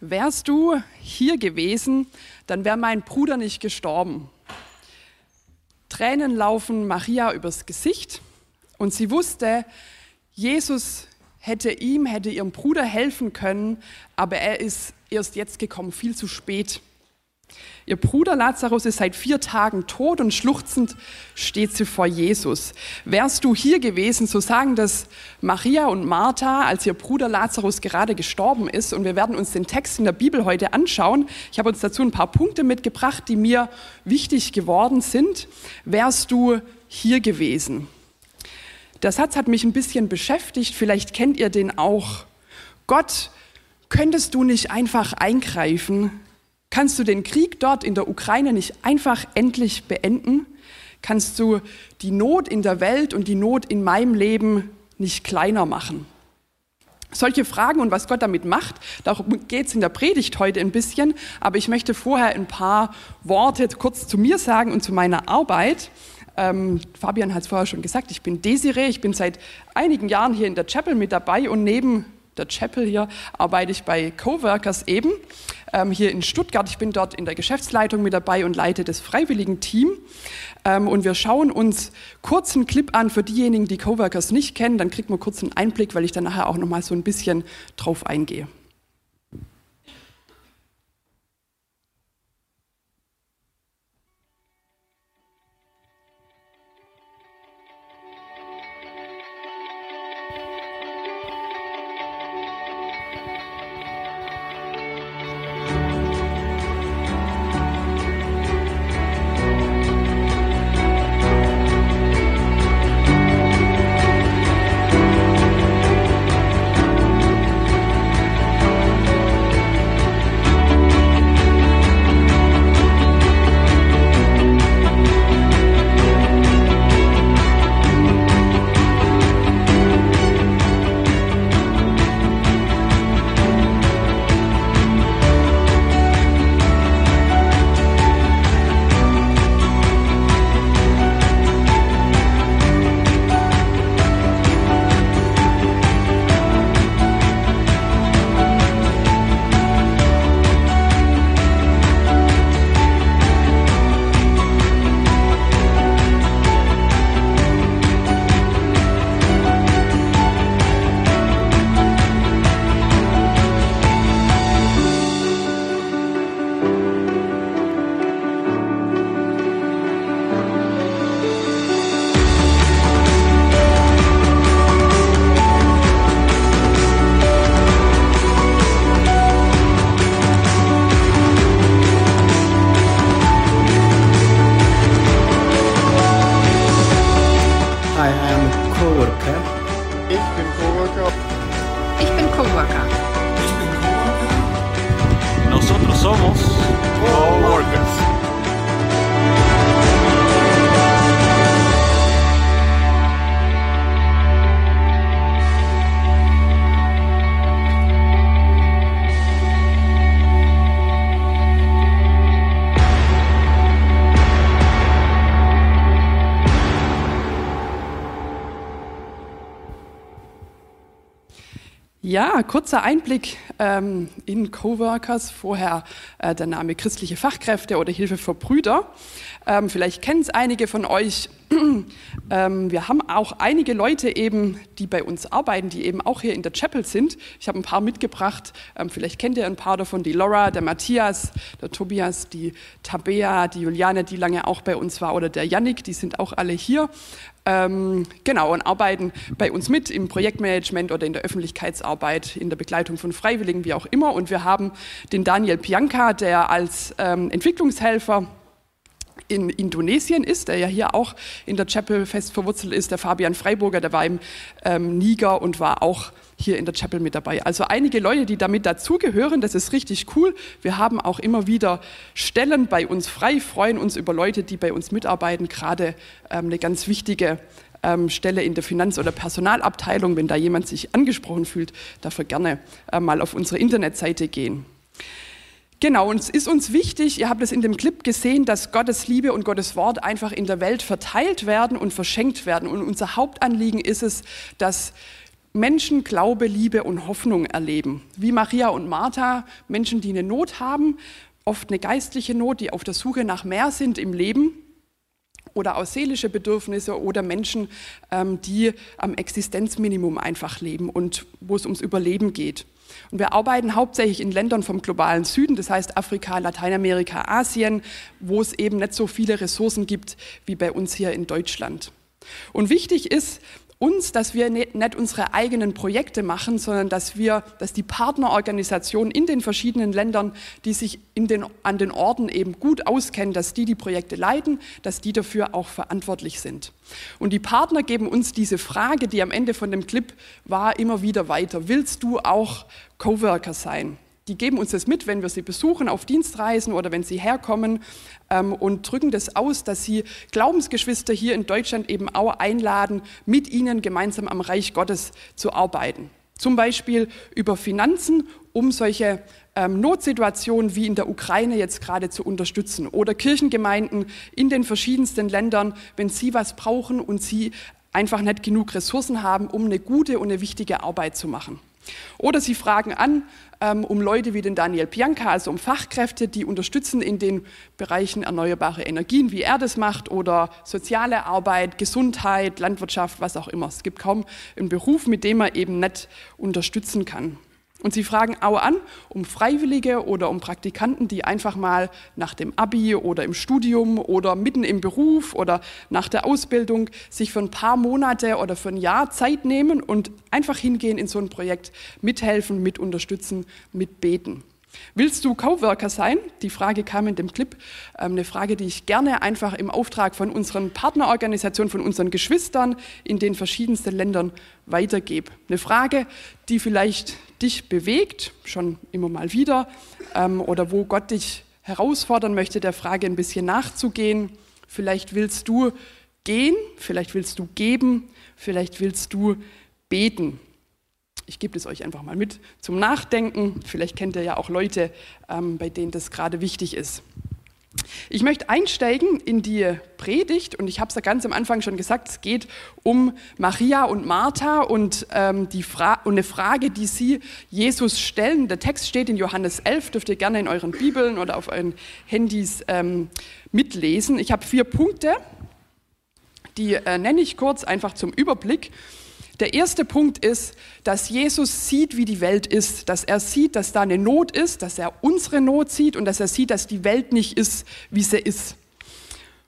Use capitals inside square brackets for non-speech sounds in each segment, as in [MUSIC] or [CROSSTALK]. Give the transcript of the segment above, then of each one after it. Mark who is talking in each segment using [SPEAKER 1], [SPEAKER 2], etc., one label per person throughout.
[SPEAKER 1] Wärst du hier gewesen, dann wäre mein Bruder nicht gestorben. Tränen laufen Maria übers Gesicht und sie wusste, Jesus hätte ihm, hätte ihrem Bruder helfen können, aber er ist erst jetzt gekommen, viel zu spät. Ihr Bruder Lazarus ist seit vier Tagen tot und schluchzend steht sie vor Jesus. Wärst du hier gewesen, so sagen das Maria und Martha, als ihr Bruder Lazarus gerade gestorben ist. Und wir werden uns den Text in der Bibel heute anschauen. Ich habe uns dazu ein paar Punkte mitgebracht, die mir wichtig geworden sind. Wärst du hier gewesen? Der Satz hat mich ein bisschen beschäftigt. Vielleicht kennt ihr den auch. Gott, könntest du nicht einfach eingreifen? Kannst du den Krieg dort in der Ukraine nicht einfach endlich beenden? Kannst du die Not in der Welt und die Not in meinem Leben nicht kleiner machen? Solche Fragen und was Gott damit macht, darum geht es in der Predigt heute ein bisschen, aber ich möchte vorher ein paar Worte kurz zu mir sagen und zu meiner Arbeit. Ähm, Fabian hat es vorher schon gesagt, ich bin Desiree, ich bin seit einigen Jahren hier in der Chapel mit dabei und neben der Chapel hier arbeite ich bei Coworkers eben ähm, hier in Stuttgart. Ich bin dort in der Geschäftsleitung mit dabei und leite das freiwilligen Team. Ähm, und wir schauen uns kurz einen Clip an für diejenigen, die Coworkers nicht kennen. Dann kriegt man kurz einen Einblick, weil ich dann nachher auch noch mal so ein bisschen drauf eingehe. Kurzer Einblick ähm, in Coworkers. Vorher äh, der Name christliche Fachkräfte oder Hilfe für Brüder. Ähm, vielleicht kennen es einige von euch. [CLEARS THROAT] ähm, wir haben auch einige Leute eben, die bei uns arbeiten, die eben auch hier in der Chapel sind. Ich habe ein paar mitgebracht. Ähm, vielleicht kennt ihr ein paar davon. Die Laura, der Matthias, der Tobias, die Tabea, die Juliane, die lange auch bei uns war, oder der Yannick. Die sind auch alle hier. Ähm, genau, und arbeiten bei uns mit im Projektmanagement oder in der Öffentlichkeitsarbeit, in der Begleitung von Freiwilligen, wie auch immer. Und wir haben den Daniel Pianka, der als ähm, Entwicklungshelfer in Indonesien ist, der ja hier auch in der Chapel fest verwurzelt ist, der Fabian Freiburger, der war im ähm, Niger und war auch hier in der Chapel mit dabei. Also einige Leute, die damit dazugehören, das ist richtig cool. Wir haben auch immer wieder Stellen bei uns frei, freuen uns über Leute, die bei uns mitarbeiten, gerade ähm, eine ganz wichtige ähm, Stelle in der Finanz- oder Personalabteilung. Wenn da jemand sich angesprochen fühlt, dafür gerne äh, mal auf unsere Internetseite gehen. Genau, und es ist uns wichtig, ihr habt es in dem Clip gesehen, dass Gottes Liebe und Gottes Wort einfach in der Welt verteilt werden und verschenkt werden. Und unser Hauptanliegen ist es, dass Menschen Glaube, Liebe und Hoffnung erleben. Wie Maria und Martha, Menschen, die eine Not haben, oft eine geistliche Not, die auf der Suche nach mehr sind im Leben oder aus seelische Bedürfnisse oder Menschen, ähm, die am Existenzminimum einfach leben und wo es ums Überleben geht. Und wir arbeiten hauptsächlich in Ländern vom globalen Süden, das heißt Afrika, Lateinamerika, Asien, wo es eben nicht so viele Ressourcen gibt wie bei uns hier in Deutschland. Und wichtig ist, uns, dass wir nicht unsere eigenen Projekte machen, sondern dass wir, dass die Partnerorganisationen in den verschiedenen Ländern, die sich in den, an den Orten eben gut auskennen, dass die die Projekte leiten, dass die dafür auch verantwortlich sind. Und die Partner geben uns diese Frage, die am Ende von dem Clip war, immer wieder weiter. Willst du auch Coworker sein? Die geben uns das mit, wenn wir sie besuchen auf Dienstreisen oder wenn sie herkommen ähm, und drücken das aus, dass sie Glaubensgeschwister hier in Deutschland eben auch einladen, mit ihnen gemeinsam am Reich Gottes zu arbeiten. Zum Beispiel über Finanzen, um solche ähm, Notsituationen wie in der Ukraine jetzt gerade zu unterstützen. Oder Kirchengemeinden in den verschiedensten Ländern, wenn sie was brauchen und sie einfach nicht genug Ressourcen haben, um eine gute und eine wichtige Arbeit zu machen. Oder sie fragen an, um Leute wie den Daniel Bianca, also um Fachkräfte, die unterstützen in den Bereichen erneuerbare Energien, wie er das macht, oder soziale Arbeit, Gesundheit, Landwirtschaft, was auch immer. Es gibt kaum einen Beruf, mit dem man eben nicht unterstützen kann. Und sie fragen auch an um Freiwillige oder um Praktikanten, die einfach mal nach dem Abi oder im Studium oder mitten im Beruf oder nach der Ausbildung sich für ein paar Monate oder für ein Jahr Zeit nehmen und einfach hingehen in so ein Projekt, mithelfen, mit unterstützen, mitbeten. Willst du Coworker sein? Die Frage kam in dem Clip. Ähm, eine Frage, die ich gerne einfach im Auftrag von unseren Partnerorganisationen, von unseren Geschwistern in den verschiedensten Ländern weitergebe. Eine Frage, die vielleicht dich bewegt, schon immer mal wieder, ähm, oder wo Gott dich herausfordern möchte, der Frage ein bisschen nachzugehen. Vielleicht willst du gehen, vielleicht willst du geben, vielleicht willst du beten. Ich gebe es euch einfach mal mit zum Nachdenken. Vielleicht kennt ihr ja auch Leute, ähm, bei denen das gerade wichtig ist. Ich möchte einsteigen in die Predigt und ich habe es ja ganz am Anfang schon gesagt, es geht um Maria und Martha und, ähm, die Fra und eine Frage, die sie Jesus stellen. Der Text steht in Johannes 11, dürft ihr gerne in euren Bibeln oder auf euren Handys ähm, mitlesen. Ich habe vier Punkte, die äh, nenne ich kurz einfach zum Überblick. Der erste Punkt ist, dass Jesus sieht, wie die Welt ist, dass er sieht, dass da eine Not ist, dass er unsere Not sieht und dass er sieht, dass die Welt nicht ist, wie sie ist.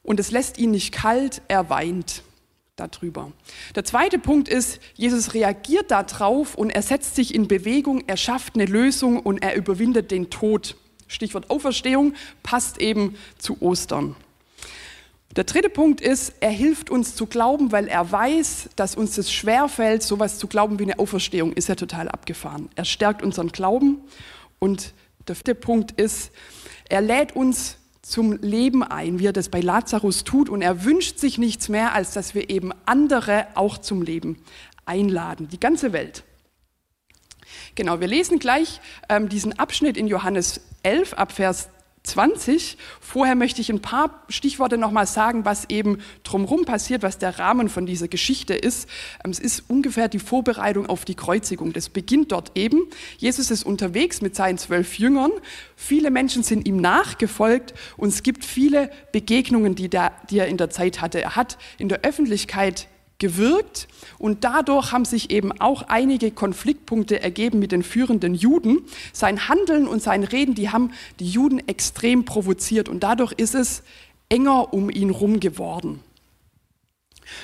[SPEAKER 1] Und es lässt ihn nicht kalt, er weint darüber. Der zweite Punkt ist, Jesus reagiert darauf und er setzt sich in Bewegung, er schafft eine Lösung und er überwindet den Tod. Stichwort Auferstehung passt eben zu Ostern. Der dritte Punkt ist, er hilft uns zu glauben, weil er weiß, dass uns das schwerfällt, sowas zu glauben wie eine Auferstehung, ist ja total abgefahren. Er stärkt unseren Glauben. Und der vierte Punkt ist, er lädt uns zum Leben ein, wie er das bei Lazarus tut. Und er wünscht sich nichts mehr, als dass wir eben andere auch zum Leben einladen, die ganze Welt. Genau, wir lesen gleich ähm, diesen Abschnitt in Johannes 11 ab Vers 20. Vorher möchte ich ein paar Stichworte nochmal sagen, was eben drumherum passiert, was der Rahmen von dieser Geschichte ist. Ähm, es ist ungefähr die Vorbereitung auf die Kreuzigung. Das beginnt dort eben. Jesus ist unterwegs mit seinen zwölf Jüngern. Viele Menschen sind ihm nachgefolgt und es gibt viele Begegnungen, die, der, die er in der Zeit hatte. Er hat in der Öffentlichkeit gewirkt und dadurch haben sich eben auch einige Konfliktpunkte ergeben mit den führenden Juden. Sein Handeln und sein Reden, die haben die Juden extrem provoziert und dadurch ist es enger um ihn rum geworden.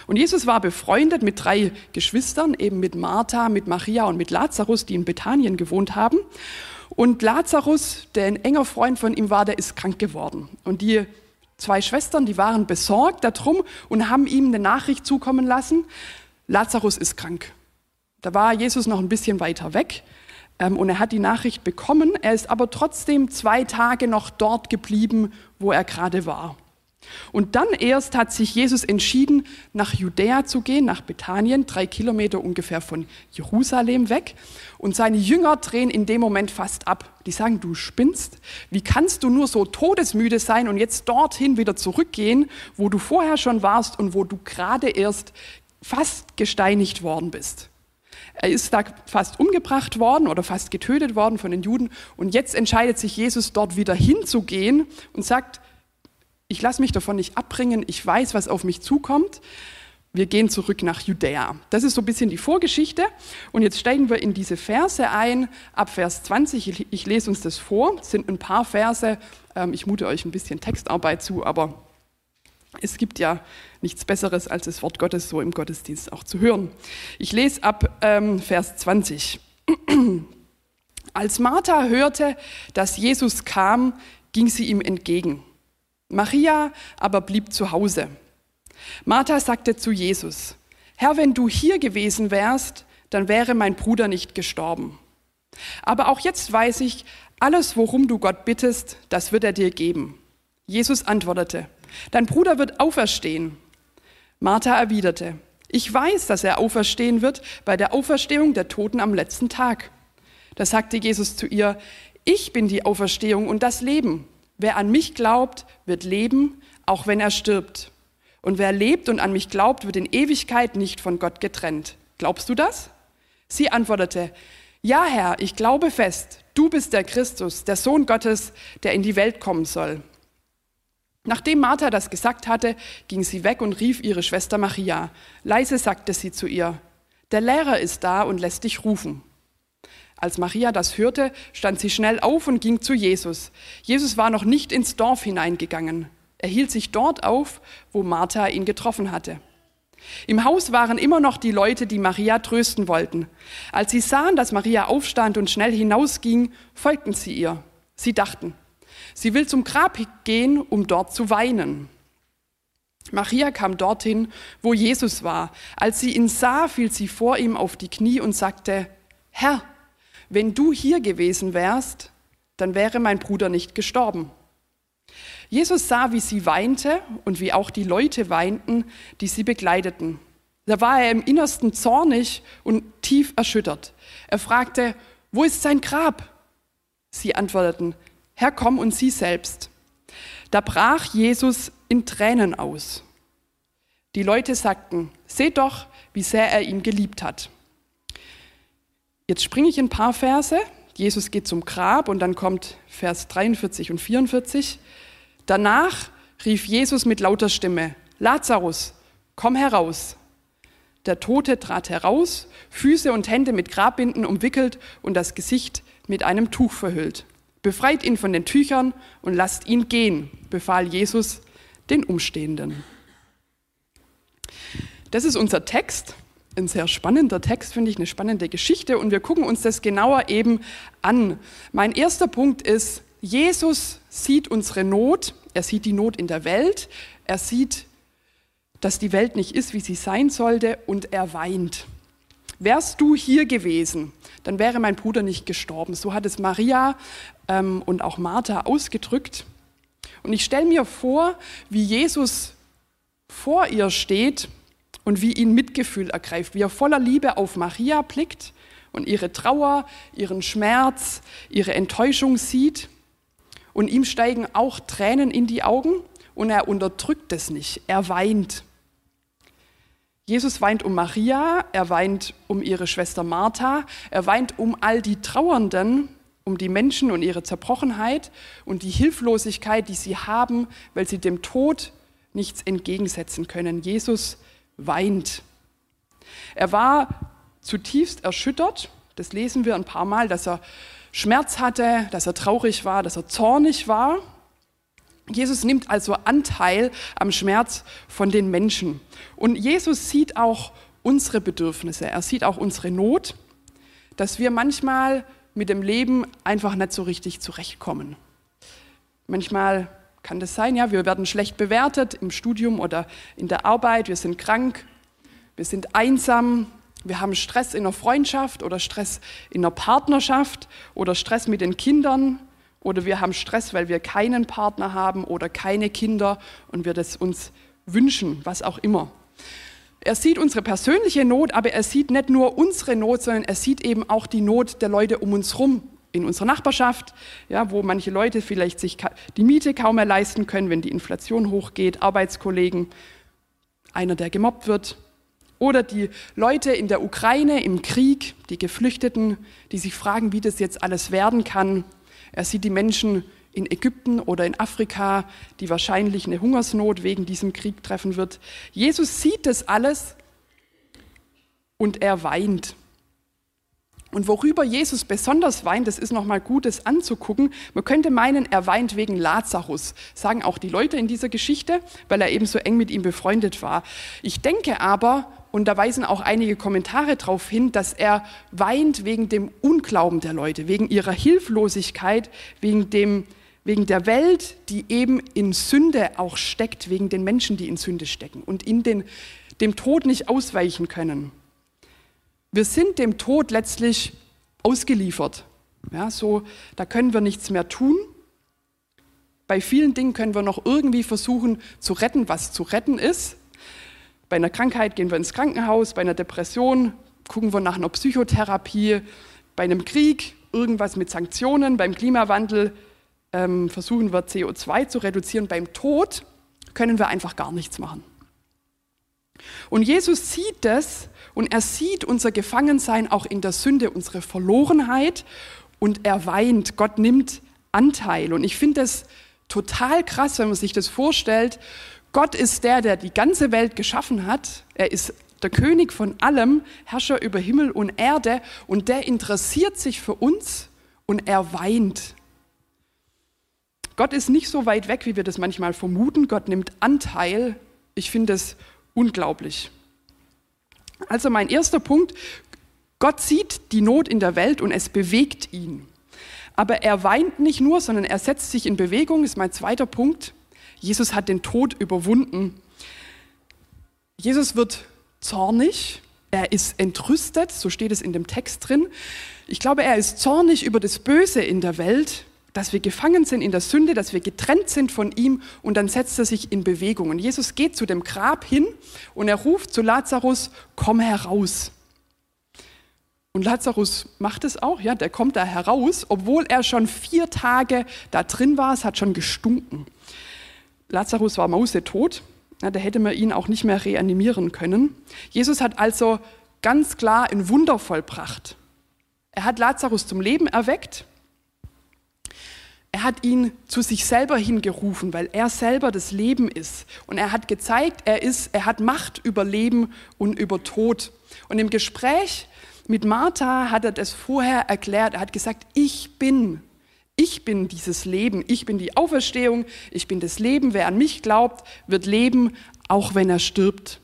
[SPEAKER 1] Und Jesus war befreundet mit drei Geschwistern, eben mit Martha, mit Maria und mit Lazarus, die in Bethanien gewohnt haben. Und Lazarus, der ein enger Freund von ihm war, der ist krank geworden. Und die zwei Schwestern, die waren besorgt darum und haben ihm eine Nachricht zukommen lassen, Lazarus ist krank. Da war Jesus noch ein bisschen weiter weg ähm, und er hat die Nachricht bekommen. Er ist aber trotzdem zwei Tage noch dort geblieben, wo er gerade war. Und dann erst hat sich Jesus entschieden, nach Judäa zu gehen, nach Bethanien, drei Kilometer ungefähr von Jerusalem weg. Und seine Jünger drehen in dem Moment fast ab. Die sagen, du spinnst. Wie kannst du nur so todesmüde sein und jetzt dorthin wieder zurückgehen, wo du vorher schon warst und wo du gerade erst fast gesteinigt worden bist? Er ist da fast umgebracht worden oder fast getötet worden von den Juden. Und jetzt entscheidet sich Jesus, dort wieder hinzugehen und sagt, ich lasse mich davon nicht abbringen, ich weiß, was auf mich zukommt. Wir gehen zurück nach Judäa. Das ist so ein bisschen die Vorgeschichte. Und jetzt steigen wir in diese Verse ein, ab Vers 20. Ich lese uns das vor. Es sind ein paar Verse. Ähm, ich mute euch ein bisschen Textarbeit zu, aber es gibt ja nichts Besseres, als das Wort Gottes so im Gottesdienst auch zu hören. Ich lese ab ähm, Vers 20. [CLEARS THROAT] Als Martha hörte, dass Jesus kam, ging sie ihm entgegen. Maria aber blieb zu Hause. Martha sagte zu Jesus, Herr, wenn du hier gewesen wärst, dann wäre mein Bruder nicht gestorben. Aber auch jetzt weiß ich, alles, worum du Gott bittest, das wird er dir geben. Jesus antwortete, Dein Bruder wird auferstehen. Martha erwiderte, ich weiß, dass er auferstehen wird bei der Auferstehung der Toten am letzten Tag. Da sagte Jesus zu ihr, ich bin die Auferstehung und das Leben. Wer an mich glaubt, wird leben, auch wenn er stirbt. Und wer lebt und an mich glaubt, wird in Ewigkeit nicht von Gott getrennt. Glaubst du das? Sie antwortete, ja Herr, ich glaube fest, du bist der Christus, der Sohn Gottes, der in die Welt kommen soll. Nachdem Martha das gesagt hatte, ging sie weg und rief ihre Schwester Maria. Leise sagte sie zu ihr, der Lehrer ist da und lässt dich rufen. Als Maria das hörte, stand sie schnell auf und ging zu Jesus. Jesus war noch nicht ins Dorf hineingegangen. Er hielt sich dort auf, wo Martha ihn getroffen hatte. Im Haus waren immer noch die Leute, die Maria trösten wollten. Als sie sahen, dass Maria aufstand und schnell hinausging, folgten sie ihr. Sie dachten, Sie will zum Grab gehen, um dort zu weinen. Maria kam dorthin, wo Jesus war. Als sie ihn sah, fiel sie vor ihm auf die Knie und sagte, Herr, wenn du hier gewesen wärst, dann wäre mein Bruder nicht gestorben. Jesus sah, wie sie weinte und wie auch die Leute weinten, die sie begleiteten. Da war er im Innersten zornig und tief erschüttert. Er fragte, wo ist sein Grab? Sie antworteten, Herr, komm und sieh selbst. Da brach Jesus in Tränen aus. Die Leute sagten, seht doch, wie sehr er ihn geliebt hat. Jetzt springe ich ein paar Verse. Jesus geht zum Grab und dann kommt Vers 43 und 44. Danach rief Jesus mit lauter Stimme, Lazarus, komm heraus. Der Tote trat heraus, Füße und Hände mit Grabbinden umwickelt und das Gesicht mit einem Tuch verhüllt. Befreit ihn von den Tüchern und lasst ihn gehen, befahl Jesus den Umstehenden. Das ist unser Text, ein sehr spannender Text, finde ich, eine spannende Geschichte und wir gucken uns das genauer eben an. Mein erster Punkt ist, Jesus sieht unsere Not, er sieht die Not in der Welt, er sieht, dass die Welt nicht ist, wie sie sein sollte und er weint. Wärst du hier gewesen, dann wäre mein Bruder nicht gestorben. So hat es Maria ähm, und auch Martha ausgedrückt. Und ich stelle mir vor, wie Jesus vor ihr steht und wie ihn Mitgefühl ergreift, wie er voller Liebe auf Maria blickt und ihre Trauer, ihren Schmerz, ihre Enttäuschung sieht. Und ihm steigen auch Tränen in die Augen und er unterdrückt es nicht, er weint. Jesus weint um Maria, er weint um ihre Schwester Martha, er weint um all die Trauernden, um die Menschen und ihre Zerbrochenheit und die Hilflosigkeit, die sie haben, weil sie dem Tod nichts entgegensetzen können. Jesus weint. Er war zutiefst erschüttert, das lesen wir ein paar Mal, dass er Schmerz hatte, dass er traurig war, dass er zornig war. Jesus nimmt also Anteil am Schmerz von den Menschen. Und Jesus sieht auch unsere Bedürfnisse, er sieht auch unsere Not, dass wir manchmal mit dem Leben einfach nicht so richtig zurechtkommen. Manchmal kann das sein, ja, wir werden schlecht bewertet im Studium oder in der Arbeit, wir sind krank, wir sind einsam, wir haben Stress in der Freundschaft oder Stress in der Partnerschaft oder Stress mit den Kindern oder wir haben Stress, weil wir keinen Partner haben oder keine Kinder und wir das uns wünschen, was auch immer. Er sieht unsere persönliche Not, aber er sieht nicht nur unsere Not, sondern er sieht eben auch die Not der Leute um uns herum in unserer Nachbarschaft, ja, wo manche Leute vielleicht sich die Miete kaum mehr leisten können, wenn die Inflation hochgeht, Arbeitskollegen, einer, der gemobbt wird, Oder die Leute in der Ukraine im Krieg, die Geflüchteten, die sich fragen, wie das jetzt alles werden kann. Er sieht die Menschen in Ägypten oder in Afrika, die wahrscheinlich eine Hungersnot wegen diesem Krieg treffen wird. Jesus sieht das alles und er weint. Und worüber Jesus besonders weint, das ist nochmal Gutes anzugucken. Man könnte meinen, er weint wegen Lazarus, sagen auch die Leute in dieser Geschichte, weil er eben so eng mit ihm befreundet war. Ich denke aber, und da weisen auch einige Kommentare darauf hin, dass er weint wegen dem Unglauben der Leute, wegen ihrer Hilflosigkeit, wegen, dem, wegen der Welt, die eben in Sünde auch steckt, wegen den Menschen, die in Sünde stecken und in den, dem Tod nicht ausweichen können. Wir sind dem Tod letztlich ausgeliefert. Ja, so, da können wir nichts mehr tun. Bei vielen Dingen können wir noch irgendwie versuchen zu retten, was zu retten ist. Bei einer Krankheit gehen wir ins Krankenhaus, bei einer Depression gucken wir nach einer Psychotherapie, bei einem Krieg irgendwas mit Sanktionen, beim Klimawandel ähm, versuchen wir CO2 zu reduzieren, beim Tod können wir einfach gar nichts machen. Und Jesus sieht das und er sieht unser Gefangensein auch in der Sünde, unsere Verlorenheit und er weint. Gott nimmt Anteil. Und ich finde das total krass, wenn man sich das vorstellt. Gott ist der, der die ganze Welt geschaffen hat. Er ist der König von allem, Herrscher über Himmel und Erde und der interessiert sich für uns und er weint. Gott ist nicht so weit weg, wie wir das manchmal vermuten. Gott nimmt Anteil. Ich finde es unglaublich. Also mein erster Punkt, Gott sieht die Not in der Welt und es bewegt ihn. Aber er weint nicht nur, sondern er setzt sich in Bewegung, ist mein zweiter Punkt. Jesus hat den Tod überwunden. Jesus wird zornig, er ist entrüstet, so steht es in dem Text drin. Ich glaube, er ist zornig über das Böse in der Welt, dass wir gefangen sind in der Sünde, dass wir getrennt sind von ihm und dann setzt er sich in Bewegung. Und Jesus geht zu dem Grab hin und er ruft zu Lazarus, komm heraus. Und Lazarus macht es auch, ja, der kommt da heraus, obwohl er schon vier Tage da drin war, es hat schon gestunken. Lazarus war mausetot, ja, da hätte man ihn auch nicht mehr reanimieren können. Jesus hat also ganz klar ein Wunder vollbracht. Er hat Lazarus zum Leben erweckt er hat ihn zu sich selber hingerufen, weil er selber das Leben ist. Und er hat gezeigt, er ist, er hat Macht über Leben und über Tod. Und im Gespräch mit Martha hat er das vorher erklärt. Er hat gesagt, ich bin, ich bin dieses Leben, ich bin die Auferstehung, ich bin das Leben. Wer an mich glaubt, wird leben, auch wenn er stirbt.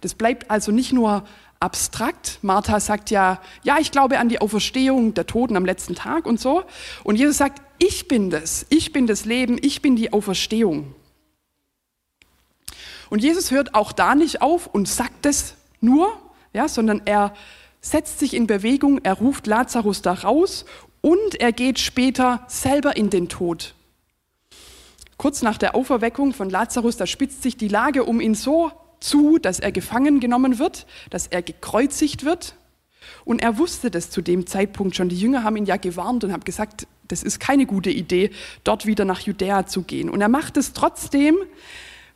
[SPEAKER 1] Das bleibt also nicht nur abstrakt. Martha sagt ja, ja, ich glaube an die Auferstehung der Toten am letzten Tag und so. Und Jesus sagt, ich bin das, ich bin das Leben, ich bin die Auferstehung. Und Jesus hört auch da nicht auf und sagt es nur, ja, sondern er setzt sich in Bewegung, er ruft Lazarus da raus und er geht später selber in den Tod. Kurz nach der Auferweckung von Lazarus, da spitzt sich die Lage um ihn so zu, dass er gefangen genommen wird, dass er gekreuzigt wird. Und er wusste das zu dem Zeitpunkt schon. Die Jünger haben ihn ja gewarnt und haben gesagt, das ist keine gute Idee, dort wieder nach Judäa zu gehen. Und er macht es trotzdem,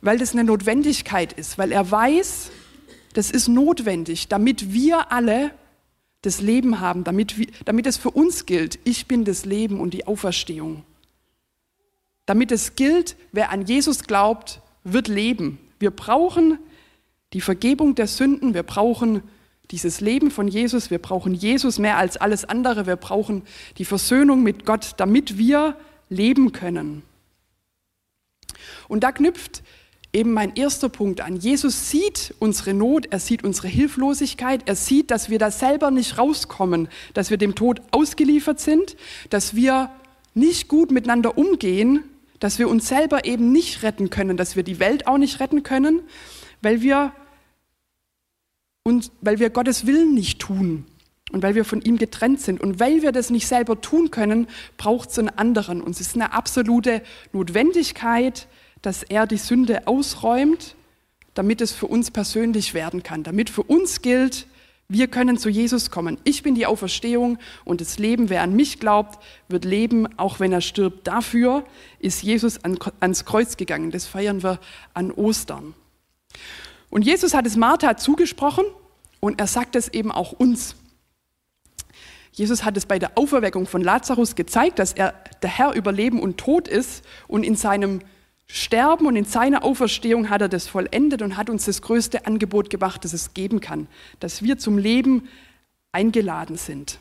[SPEAKER 1] weil das eine Notwendigkeit ist, weil er weiß, das ist notwendig, damit wir alle das Leben haben, damit, wir, damit es für uns gilt, ich bin das Leben und die Auferstehung. Damit es gilt, wer an Jesus glaubt, wird leben. Wir brauchen die Vergebung der Sünden, wir brauchen dieses Leben von Jesus, wir brauchen Jesus mehr als alles andere, wir brauchen die Versöhnung mit Gott, damit wir leben können. Und da knüpft eben mein erster Punkt an. Jesus sieht unsere Not, er sieht unsere Hilflosigkeit, er sieht, dass wir da selber nicht rauskommen, dass wir dem Tod ausgeliefert sind, dass wir nicht gut miteinander umgehen, dass wir uns selber eben nicht retten können, dass wir die Welt auch nicht retten können, weil wir und weil wir Gottes Willen nicht tun und weil wir von ihm getrennt sind. Und weil wir das nicht selber tun können, braucht es einen anderen. Und es ist eine absolute Notwendigkeit, dass er die Sünde ausräumt, damit es für uns persönlich werden kann, damit für uns gilt, wir können zu Jesus kommen. Ich bin die Auferstehung und das Leben, wer an mich glaubt, wird leben, auch wenn er stirbt. Dafür ist Jesus ans Kreuz gegangen. Das feiern wir an Ostern. Und Jesus hat es Martha zugesprochen und er sagt es eben auch uns. Jesus hat es bei der Auferweckung von Lazarus gezeigt, dass er der Herr über Leben und Tod ist und in seinem Sterben und in seiner Auferstehung hat er das vollendet und hat uns das größte Angebot gemacht, das es geben kann, dass wir zum Leben eingeladen sind.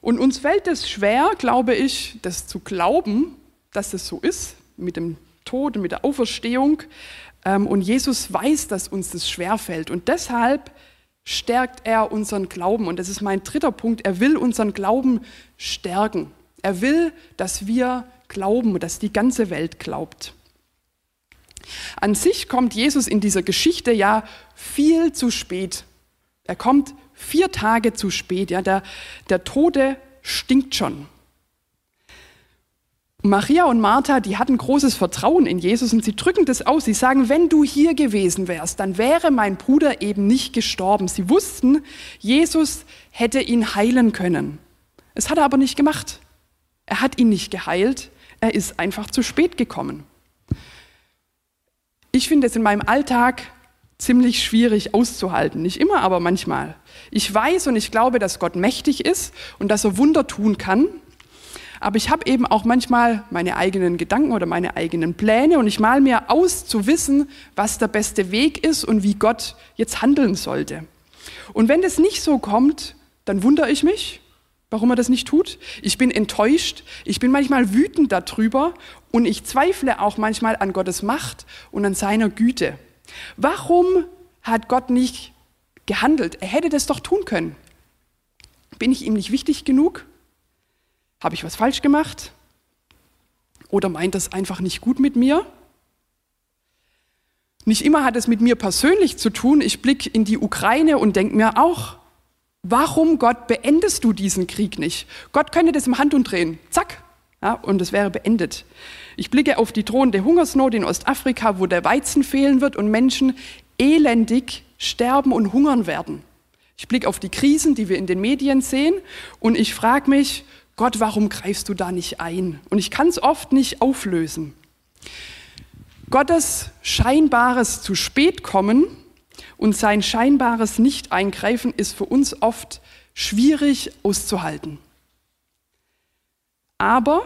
[SPEAKER 1] Und uns fällt es schwer, glaube ich, das zu glauben, dass es so ist mit dem Tod und mit der Auferstehung. Ähm, und Jesus weiß, dass uns das schwer fällt. Und deshalb stärkt er unseren Glauben. Und das ist mein dritter Punkt. Er will unseren Glauben stärken. Er will, dass wir glauben, dass die ganze Welt glaubt. An sich kommt Jesus in dieser Geschichte ja viel zu spät. Er kommt vier Tage zu spät. Ja, der, der Tode stinkt schon. Maria und Martha, die hatten großes Vertrauen in Jesus und sie drücken das aus. Sie sagen, wenn du hier gewesen wärst, dann wäre mein Bruder eben nicht gestorben. Sie wussten, Jesus hätte ihn heilen können. Es hat er aber nicht gemacht. Er hat ihn nicht geheilt. Er ist einfach zu spät gekommen. Ich finde es in meinem Alltag ziemlich schwierig auszuhalten. Nicht immer, aber manchmal. Ich weiß und ich glaube, dass Gott mächtig ist und dass er Wunder tun kann aber ich habe eben auch manchmal meine eigenen Gedanken oder meine eigenen Pläne und ich mal mir aus zu wissen, was der beste Weg ist und wie Gott jetzt handeln sollte. Und wenn das nicht so kommt, dann wundere ich mich, warum er das nicht tut. Ich bin enttäuscht, ich bin manchmal wütend darüber und ich zweifle auch manchmal an Gottes Macht und an seiner Güte. Warum hat Gott nicht gehandelt? Er hätte das doch tun können. Bin ich ihm nicht wichtig genug? Habe ich was falsch gemacht? Oder meint das einfach nicht gut mit mir? Nicht immer hat es mit mir persönlich zu tun. Ich blicke in die Ukraine und denke mir auch, warum Gott beendest du diesen Krieg nicht? Gott könnte das im Handumdrehen, zack, ja, und es wäre beendet. Ich blicke auf die drohende Hungersnot in Ostafrika, wo der Weizen fehlen wird und Menschen elendig sterben und hungern werden. Ich blicke auf die Krisen, die wir in den Medien sehen, und ich frage mich, Gott, warum greifst du da nicht ein? Und ich kann es oft nicht auflösen. Gottes scheinbares zu spät kommen und sein scheinbares Nicht-Eingreifen ist für uns oft schwierig auszuhalten. Aber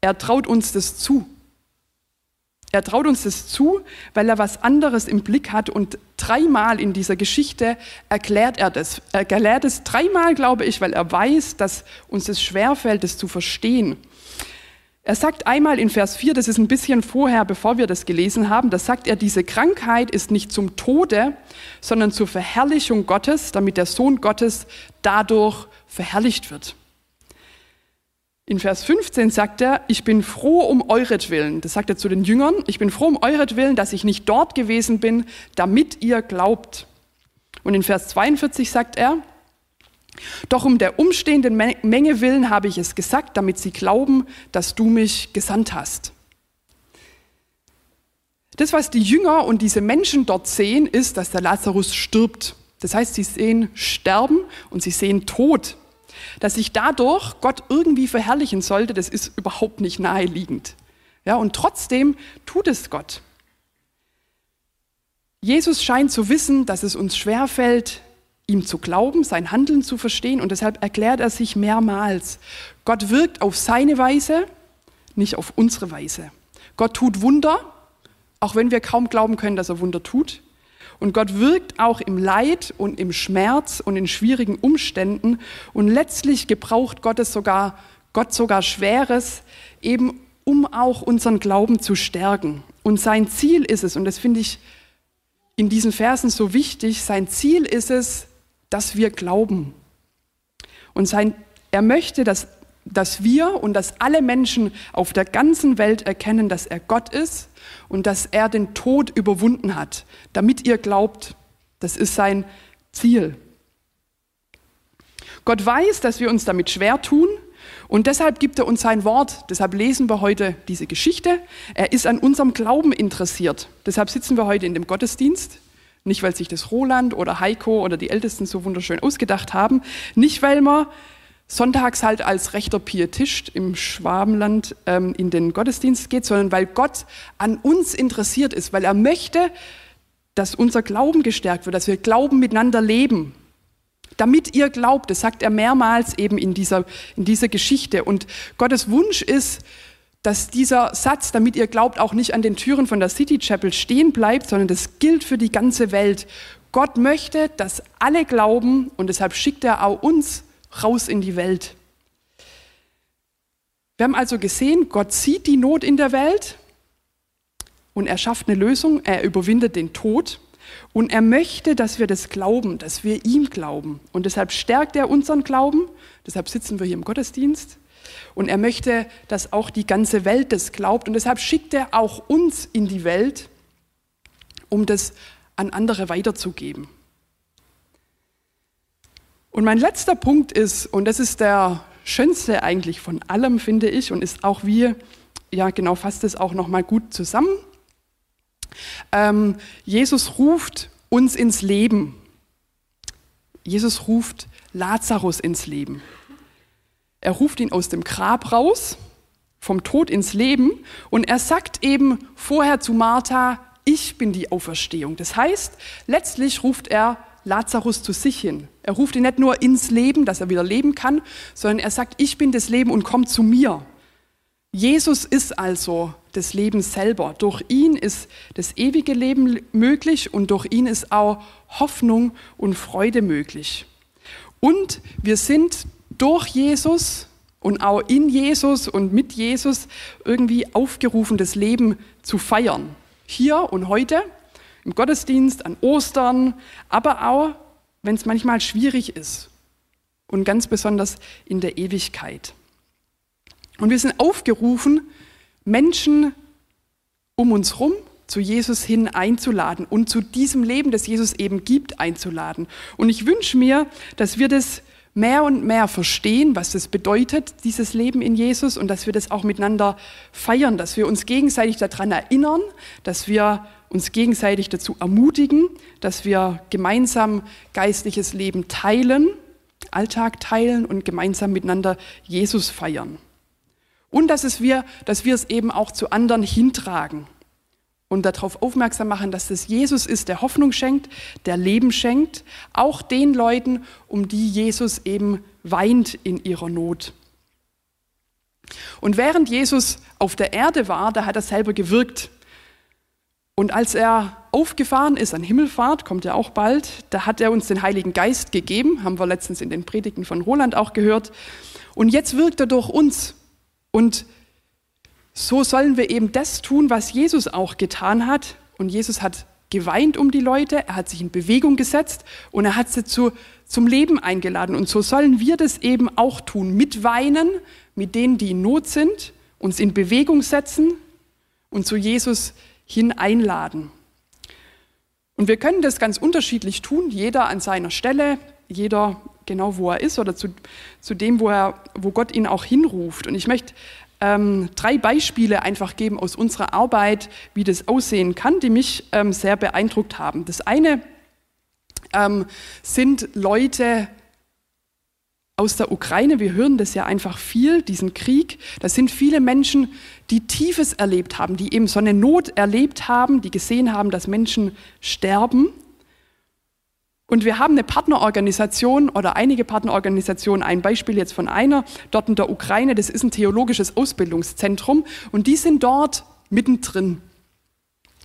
[SPEAKER 1] er traut uns das zu. Er traut uns das zu, weil er was anderes im Blick hat und dreimal in dieser Geschichte erklärt er das. Er erklärt es dreimal, glaube ich, weil er weiß, dass uns es schwerfällt, das zu verstehen. Er sagt einmal in Vers 4, das ist ein bisschen vorher, bevor wir das gelesen haben, da sagt er, diese Krankheit ist nicht zum Tode, sondern zur Verherrlichung Gottes, damit der Sohn Gottes dadurch verherrlicht wird. In Vers 15 sagt er, ich bin froh um euretwillen. Das sagt er zu den Jüngern. Ich bin froh um euretwillen, dass ich nicht dort gewesen bin, damit ihr glaubt. Und in Vers 42 sagt er, doch um der umstehenden Menge willen habe ich es gesagt, damit sie glauben, dass du mich gesandt hast. Das, was die Jünger und diese Menschen dort sehen, ist, dass der Lazarus stirbt. Das heißt, sie sehen Sterben und sie sehen Tod. Dass sich dadurch Gott irgendwie verherrlichen sollte, das ist überhaupt nicht naheliegend. Ja, und trotzdem tut es Gott. Jesus scheint zu wissen, dass es uns schwerfällt, ihm zu glauben, sein Handeln zu verstehen und deshalb erklärt er sich mehrmals. Gott wirkt auf seine Weise, nicht auf unsere Weise. Gott tut Wunder, auch wenn wir kaum glauben können, dass er Wunder tut. Und Gott wirkt auch im Leid und im Schmerz und in schwierigen Umständen. Und letztlich gebraucht Gott es sogar, Gott sogar Schweres, eben um auch unseren Glauben zu stärken. Und sein Ziel ist es, und das finde ich in diesen Versen so wichtig, sein Ziel ist es, dass wir glauben. Und sein, er möchte, dass, dass wir und dass alle Menschen auf der ganzen Welt erkennen, dass er Gott ist und dass er den Tod überwunden hat, damit ihr glaubt, das ist sein Ziel. Gott weiß, dass wir uns damit schwer tun und deshalb gibt er uns sein Wort. Deshalb lesen wir heute diese Geschichte. Er ist an unserem Glauben interessiert. Deshalb sitzen wir heute in dem Gottesdienst. Nicht, weil sich das Roland oder Heiko oder die Ältesten so wunderschön ausgedacht haben. Nicht, weil wir sonntags halt als rechter Pietist im Schwabenland ähm, in den Gottesdienst geht, sondern weil Gott an uns interessiert ist, weil er möchte, dass unser Glauben gestärkt wird, dass wir Glauben miteinander leben. Damit ihr glaubt, das sagt er mehrmals eben in dieser, in dieser Geschichte. Und Gottes Wunsch ist, dass dieser Satz, damit ihr glaubt, auch nicht an den Türen von der City Chapel stehen bleibt, sondern das gilt für die ganze Welt. Gott möchte, dass alle glauben und deshalb schickt er auch uns raus in die Welt. Wir haben also gesehen, Gott sieht die Not in der Welt und er schafft eine Lösung, er überwindet den Tod und er möchte, dass wir das glauben, dass wir ihm glauben. Und deshalb stärkt er unseren Glauben, deshalb sitzen wir hier im Gottesdienst und er möchte, dass auch die ganze Welt das glaubt und deshalb schickt er auch uns in die Welt, um das an andere weiterzugeben. Und mein letzter Punkt ist, und das ist der schönste eigentlich von allem, finde ich, und ist auch wie, ja genau, fasst es auch nochmal gut zusammen. Ähm, Jesus ruft uns ins Leben. Jesus ruft Lazarus ins Leben. Er ruft ihn aus dem Grab raus, vom Tod ins Leben, und er sagt eben vorher zu Martha, ich bin die Auferstehung. Das heißt, letztlich ruft er Lazarus zu sich hin. Er ruft ihn nicht nur ins Leben, dass er wieder leben kann, sondern er sagt, ich bin das Leben und komm zu mir. Jesus ist also das Leben selber. Durch ihn ist das ewige Leben möglich und durch ihn ist auch Hoffnung und Freude möglich. Und wir sind durch Jesus und auch in Jesus und mit Jesus irgendwie aufgerufen, das Leben zu feiern hier und heute, im Gottesdienst, an Ostern, aber auch, wenn es manchmal schwierig ist und ganz besonders in der Ewigkeit. Und wir sind aufgerufen, Menschen um uns herum zu Jesus hin einzuladen und zu diesem Leben, das Jesus eben gibt, einzuladen. Und ich wünsche mir, dass wir das mehr und mehr verstehen, was das bedeutet, dieses Leben in Jesus, und dass wir das auch miteinander feiern, dass wir uns gegenseitig daran erinnern, dass wir uns gegenseitig dazu ermutigen, dass wir gemeinsam geistliches Leben teilen, Alltag teilen und gemeinsam miteinander Jesus feiern. Und dass, es wir, dass wir es eben auch zu anderen hintragen und darauf aufmerksam machen, dass es Jesus ist, der Hoffnung schenkt, der Leben schenkt, auch den Leuten, um die Jesus eben weint in ihrer Not. Und während Jesus auf der Erde war, da hat er selber gewirkt. Und als er aufgefahren ist an Himmelfahrt, kommt er auch bald, da hat er uns den Heiligen Geist gegeben, haben wir letztens in den Predigten von Roland auch gehört. Und jetzt wirkt er durch uns. Und so sollen wir eben das tun, was Jesus auch getan hat. Und Jesus hat geweint um die Leute, er hat sich in Bewegung gesetzt und er hat sie zu, zum Leben eingeladen. Und so sollen wir das eben auch tun, mit Weinen, mit denen, die in Not sind, uns in Bewegung setzen und zu Jesus hin einladen. Und wir können das ganz unterschiedlich tun, jeder an seiner Stelle, jeder genau wo er ist oder zu, zu dem, wo, er, wo Gott ihn auch hinruft. Und ich möchte ähm, drei Beispiele einfach geben aus unserer Arbeit, wie das aussehen kann, die mich ähm, sehr beeindruckt haben. Das eine ähm, sind Leute aus der Ukraine, wir hören das ja einfach viel, diesen Krieg. Das sind viele Menschen, die Tiefes erlebt haben, die eben so eine Not erlebt haben, die gesehen haben, dass Menschen sterben und wir haben eine Partnerorganisation oder einige Partnerorganisationen, ein Beispiel jetzt von einer, dort in der Ukraine, das ist ein theologisches Ausbildungszentrum und die sind dort mittendrin.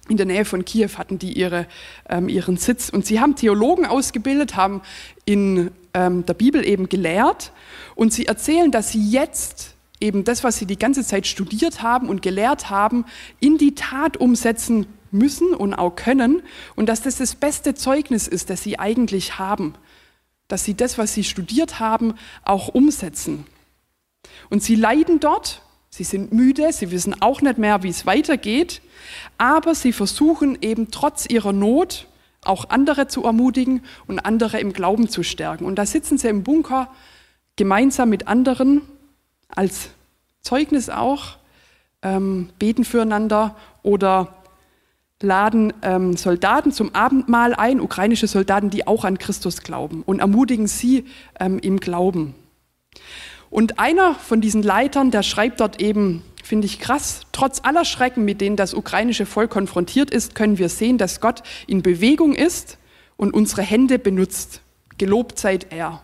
[SPEAKER 1] In der Nähe von Kiew hatten die ihre, ähm, ihren Sitz und sie haben Theologen ausgebildet, haben in ähm, der Bibel eben gelehrt und sie erzählen, dass sie jetzt eben das, was sie die ganze Zeit studiert haben und gelehrt haben, in die Tat umsetzen müssen und auch können und dass das das beste Zeugnis ist, das sie eigentlich haben, dass sie das, was sie studiert haben, auch umsetzen. Und sie leiden dort, sie sind müde, sie wissen auch nicht mehr, wie es weitergeht, aber sie versuchen eben trotz ihrer Not auch andere zu ermutigen und andere im Glauben zu stärken. Und da sitzen sie im Bunker gemeinsam mit anderen als Zeugnis auch, ähm, beten füreinander oder laden ähm, Soldaten zum Abendmahl ein, ukrainische Soldaten, die auch an Christus glauben und ermutigen sie ähm, im Glauben. Und einer von diesen Leitern, der schreibt dort eben finde ich krass. Trotz aller Schrecken, mit denen das ukrainische Volk konfrontiert ist, können wir sehen, dass Gott in Bewegung ist und unsere Hände benutzt. Gelobt seid er.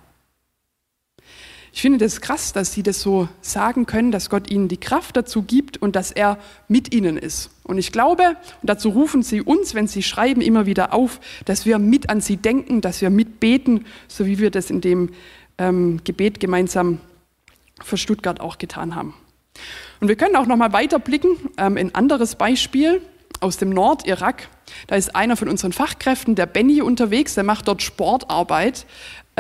[SPEAKER 1] Ich finde das krass, dass sie das so sagen können, dass Gott ihnen die Kraft dazu gibt und dass er mit ihnen ist. Und ich glaube, und dazu rufen sie uns, wenn sie schreiben, immer wieder auf, dass wir mit an sie denken, dass wir mitbeten, so wie wir das in dem ähm, Gebet gemeinsam für Stuttgart auch getan haben. Und wir können auch noch mal weiterblicken, ähm, ein anderes Beispiel aus dem Nordirak. Da ist einer von unseren Fachkräften, der Benny, unterwegs, der macht dort Sportarbeit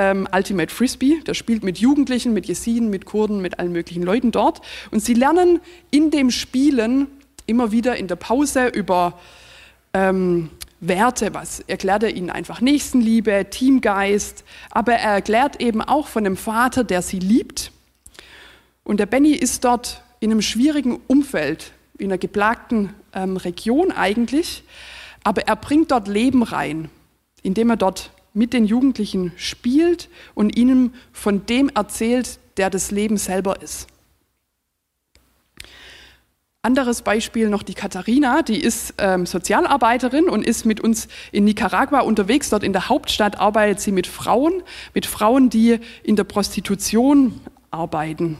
[SPEAKER 1] ähm, Ultimate Frisbee. Der spielt mit Jugendlichen, mit Jesiden, mit Kurden, mit allen möglichen Leuten dort. Und sie lernen in dem Spielen immer wieder in der Pause über ähm, Werte, was erklärt er ihnen einfach Nächstenliebe, Teamgeist, aber er erklärt eben auch von dem Vater, der sie liebt. Und der Benny ist dort in einem schwierigen Umfeld, in einer geplagten ähm, Region eigentlich, aber er bringt dort Leben rein, indem er dort mit den Jugendlichen spielt und ihnen von dem erzählt, der das Leben selber ist. Anderes Beispiel noch die Katharina, die ist ähm, Sozialarbeiterin und ist mit uns in Nicaragua unterwegs. Dort in der Hauptstadt arbeitet sie mit Frauen, mit Frauen, die in der Prostitution arbeiten.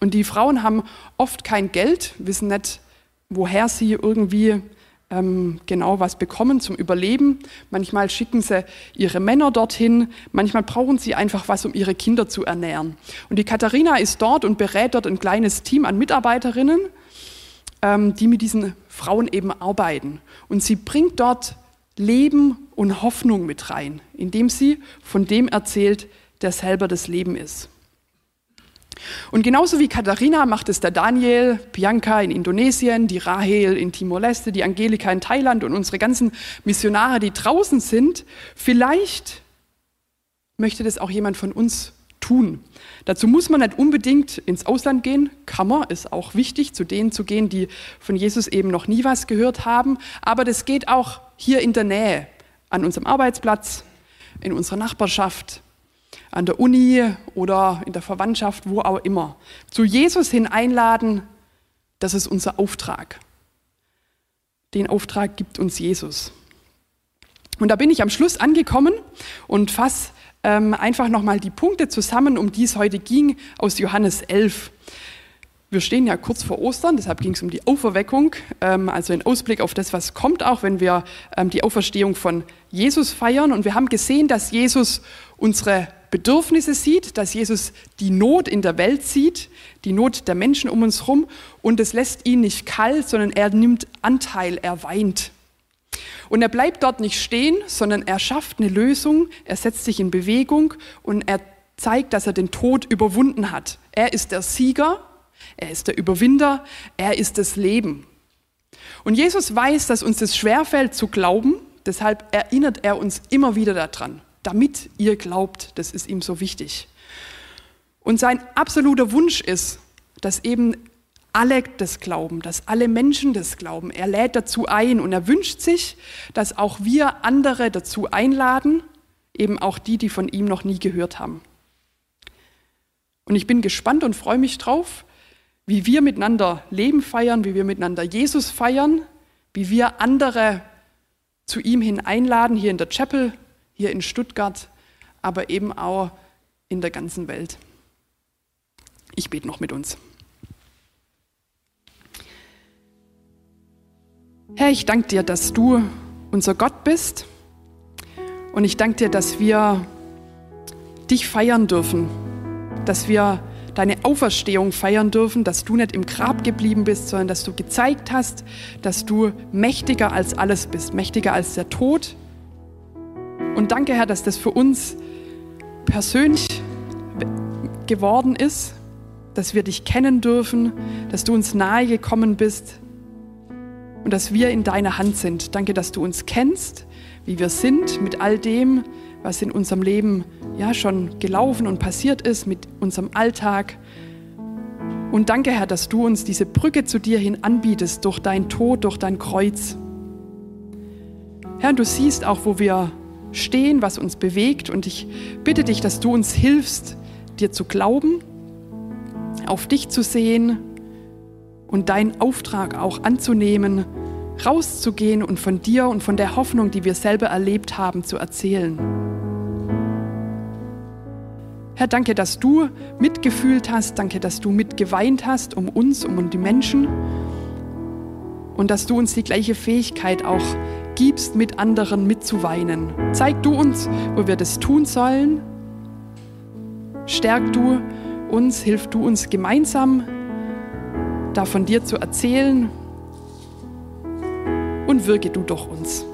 [SPEAKER 1] Und die Frauen haben oft kein Geld, wissen nicht, woher sie irgendwie genau was bekommen zum Überleben. Manchmal schicken sie ihre Männer dorthin, manchmal brauchen sie einfach was, um ihre Kinder zu ernähren. Und die Katharina ist dort und berät dort ein kleines Team an Mitarbeiterinnen, ähm, die mit diesen Frauen eben arbeiten. Und sie bringt dort Leben und Hoffnung mit rein, indem sie von dem erzählt, der selber das Leben ist. Und genauso wie Katharina macht es der Daniel, Bianca in Indonesien, die Rahel in Timor-Leste, die Angelika in Thailand und unsere ganzen Missionare, die draußen sind. Vielleicht möchte das auch jemand von uns tun. Dazu muss man nicht unbedingt ins Ausland gehen. Man, ist auch wichtig, zu denen zu gehen, die von Jesus eben noch nie was gehört haben. Aber das geht auch hier in der Nähe, an unserem Arbeitsplatz, in unserer Nachbarschaft, an der Uni oder in der Verwandtschaft, wo auch immer. Zu Jesus hin einladen, das ist unser Auftrag. Den Auftrag gibt uns Jesus. Und da bin ich am Schluss angekommen und fasse ähm, einfach nochmal die Punkte zusammen, um die es heute ging, aus Johannes 11. Wir stehen ja kurz vor Ostern, deshalb ging es um die Auferweckung, ähm, also in Ausblick auf das, was kommt, auch wenn wir ähm, die Auferstehung von Jesus feiern. Und wir haben gesehen, dass Jesus unsere Bedürfnisse sieht, dass Jesus die Not in der Welt sieht, die Not der Menschen um uns herum und es lässt ihn nicht kalt, sondern er nimmt Anteil, er weint. Und er bleibt dort nicht stehen, sondern er schafft eine Lösung, er setzt sich in Bewegung und er zeigt, dass er den Tod überwunden hat. Er ist der Sieger, er ist der Überwinder, er ist das Leben. Und Jesus weiß, dass uns das schwerfällt zu glauben, deshalb erinnert er uns immer wieder daran damit ihr glaubt. Das ist ihm so wichtig. Und sein absoluter Wunsch ist, dass eben alle das glauben, dass alle Menschen das glauben. Er lädt dazu ein und er wünscht sich, dass auch wir andere dazu einladen, eben auch die, die von ihm noch nie gehört haben. Und ich bin gespannt und freue mich drauf, wie wir miteinander Leben feiern, wie wir miteinander Jesus feiern, wie wir andere zu ihm hin einladen, hier in der Chapel hier in Stuttgart, aber eben auch in der ganzen Welt. Ich bete noch mit uns. Herr, ich danke dir, dass du unser Gott bist und ich danke dir, dass wir dich feiern dürfen, dass wir deine Auferstehung feiern dürfen, dass du nicht im Grab geblieben bist, sondern dass du gezeigt hast, dass du mächtiger als alles bist, mächtiger als der Tod, und danke, Herr, dass das für uns persönlich geworden ist, dass wir dich kennen dürfen, dass du uns nahe gekommen bist und dass wir in deiner Hand sind. Danke, dass du uns kennst, wie wir sind, mit all dem, was in unserem Leben ja schon gelaufen und passiert ist, mit unserem Alltag. Und danke, Herr, dass du uns diese Brücke zu dir hin anbietest durch dein Tod, durch dein Kreuz. Herr, du siehst auch, wo wir stehen, was uns bewegt. Und ich bitte dich, dass du uns hilfst, dir zu glauben, auf dich zu sehen und deinen Auftrag auch anzunehmen, rauszugehen und von dir und von der Hoffnung, die wir selber erlebt haben, zu erzählen. Herr, danke, dass du mitgefühlt hast, danke, dass du mitgeweint hast um uns, um die Menschen und dass du uns die gleiche Fähigkeit auch gibst, mit anderen mitzuweinen. Zeig du uns, wo wir das tun sollen. Stärk du uns, hilf du uns gemeinsam, da von dir zu erzählen und wirke du doch uns.